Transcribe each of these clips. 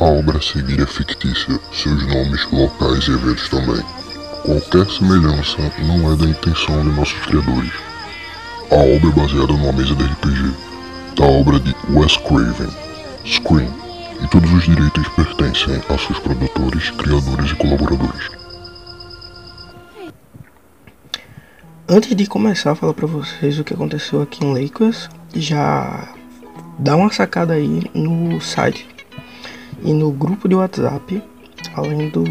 A obra a seguir é fictícia, seus nomes, locais e eventos também. Qualquer semelhança não é da intenção de nossos criadores. A obra é baseada numa mesa de RPG, da obra de Wes Craven, Scream, e todos os direitos pertencem a seus produtores, criadores e colaboradores. Antes de começar a falar para vocês o que aconteceu aqui em Lakers, já dá uma sacada aí no site e no grupo de WhatsApp, além do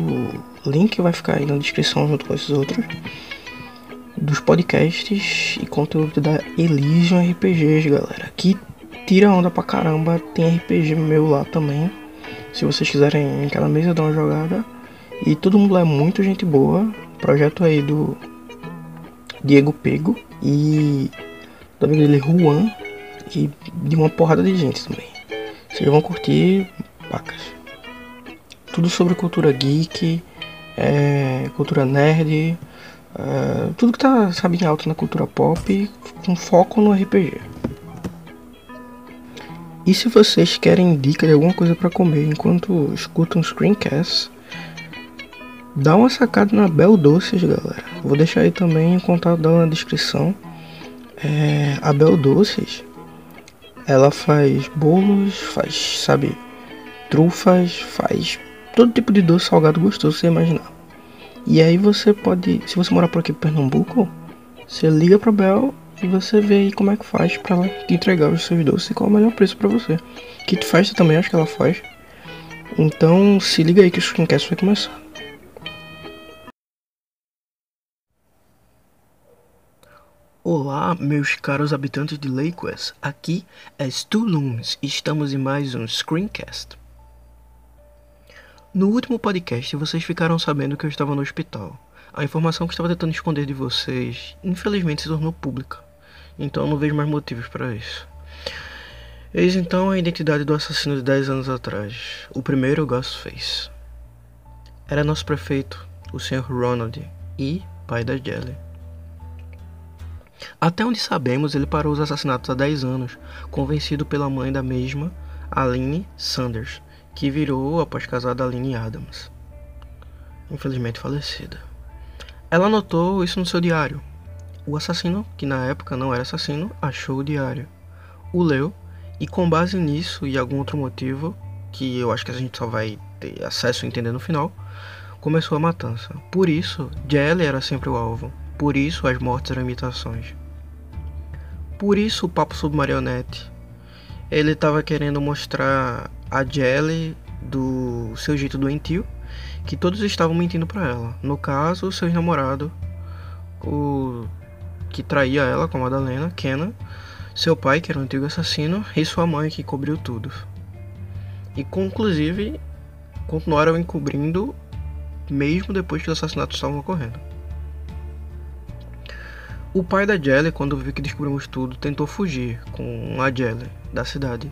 link que vai ficar aí na descrição junto com esses outros, dos podcasts e conteúdo da Elysium RPGs, galera. Que tira onda pra caramba, tem RPG meu lá também. Se vocês quiserem em cada mesa dar uma jogada. E todo mundo lá é muito gente boa. Projeto aí do Diego Pego e do amigo dele Juan e de uma porrada de gente também. Vocês vão curtir pacas. Tudo sobre cultura geek, é, cultura nerd, é, tudo que tá sabe, em alta na cultura pop, com foco no RPG. E se vocês querem dica de alguma coisa para comer enquanto escutam screencasts, dá uma sacada na Bel Doces, galera. Vou deixar aí também o contato dela na descrição. É, a Bel Doces, ela faz bolos, faz, sabe, trufas, faz todo tipo de doce salgado gostoso você imaginar. E aí você pode, se você morar por aqui em Pernambuco, você liga pra Bel e você vê aí como é que faz para ela entregar os seus doces e qual é o melhor preço para você. Kit festa também acho que ela faz. Então se liga aí que o Screencast vai começar. Olá, meus caros habitantes de Lakewood. Aqui é Stu Looms e estamos em mais um Screencast. No último podcast, vocês ficaram sabendo que eu estava no hospital. A informação que estava tentando esconder de vocês, infelizmente, se tornou pública. Então não vejo mais motivos para isso. Eis então a identidade do assassino de 10 anos atrás. O primeiro Ghostface. Era nosso prefeito, o Sr. Ronald, e pai da Jelly. Até onde sabemos, ele parou os assassinatos há 10 anos, convencido pela mãe da mesma, Aline Sanders, que virou após casar da Aline Adams, infelizmente falecida. Ela anotou isso no seu diário. O assassino, que na época não era assassino, achou o diário, o leu e, com base nisso e algum outro motivo, que eu acho que a gente só vai ter acesso a entender no final, começou a matança. Por isso, Jelly era sempre o alvo. Por isso, as mortes eram imitações. Por isso o papo sobre marionete. Ele estava querendo mostrar a Jelly do seu jeito doentio, que todos estavam mentindo para ela. No caso, o seu namorado, o que traía ela com a Madalena, Kenna, seu pai, que era um antigo assassino, e sua mãe, que cobriu tudo. E, inclusive, continuaram encobrindo mesmo depois que os assassinatos estavam ocorrendo. O pai da Jelly, quando viu que descobrimos tudo, tentou fugir com a Jelly da cidade.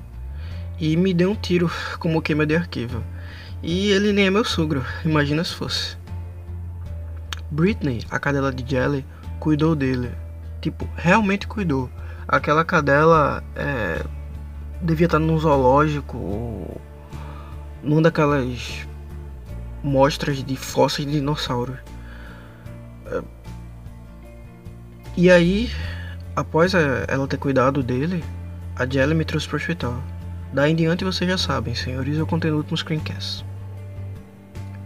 E me deu um tiro como queima de arquivo. E ele nem é meu sogro, imagina se fosse. Britney, a cadela de Jelly, cuidou dele. Tipo, realmente cuidou. Aquela cadela é, devia estar num zoológico ou numa daquelas mostras de fósseis de dinossauros. É, e aí, após ela ter cuidado dele, a Jelly me trouxe para o hospital. Daí em diante vocês já sabem, senhores, eu contei no último screencast.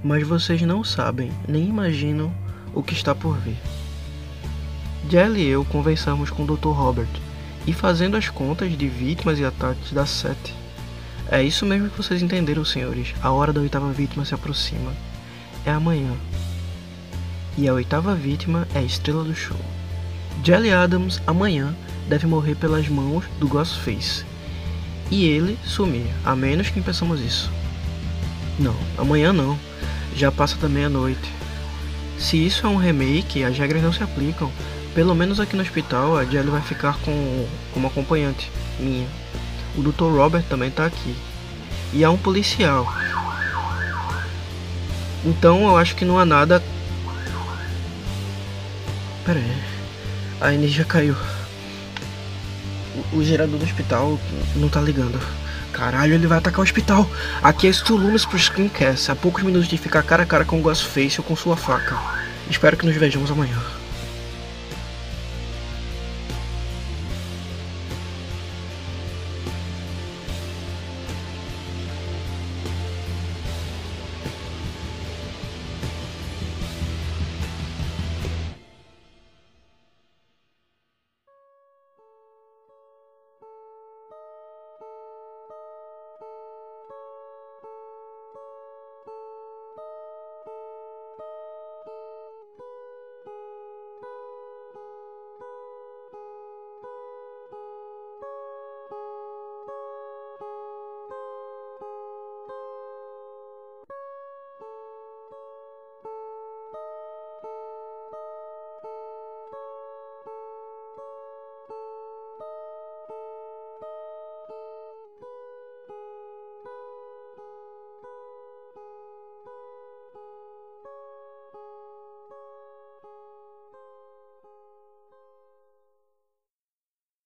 Mas vocês não sabem, nem imaginam o que está por vir. Jelly e eu conversamos com o Dr. Robert e fazendo as contas de vítimas e ataques da sete. É isso mesmo que vocês entenderam, senhores. A hora da oitava vítima se aproxima. É amanhã. E a oitava vítima é a estrela do show. Jelly Adams amanhã deve morrer pelas mãos do Ghostface. E ele sumir, a menos que impeçamos isso. Não, amanhã não. Já passa da meia-noite. Se isso é um remake, as regras não se aplicam. Pelo menos aqui no hospital, a Jelly vai ficar com como acompanhante minha. O Dr. Robert também tá aqui. E há um policial. Então eu acho que não há nada. Pera aí. A energia caiu. O, o gerador do hospital não tá ligando. Caralho, ele vai atacar o hospital. Aqui é Stu Loomis pro Screencast, a poucos minutos de ficar cara a cara com o Ghostface ou com sua faca. Espero que nos vejamos amanhã.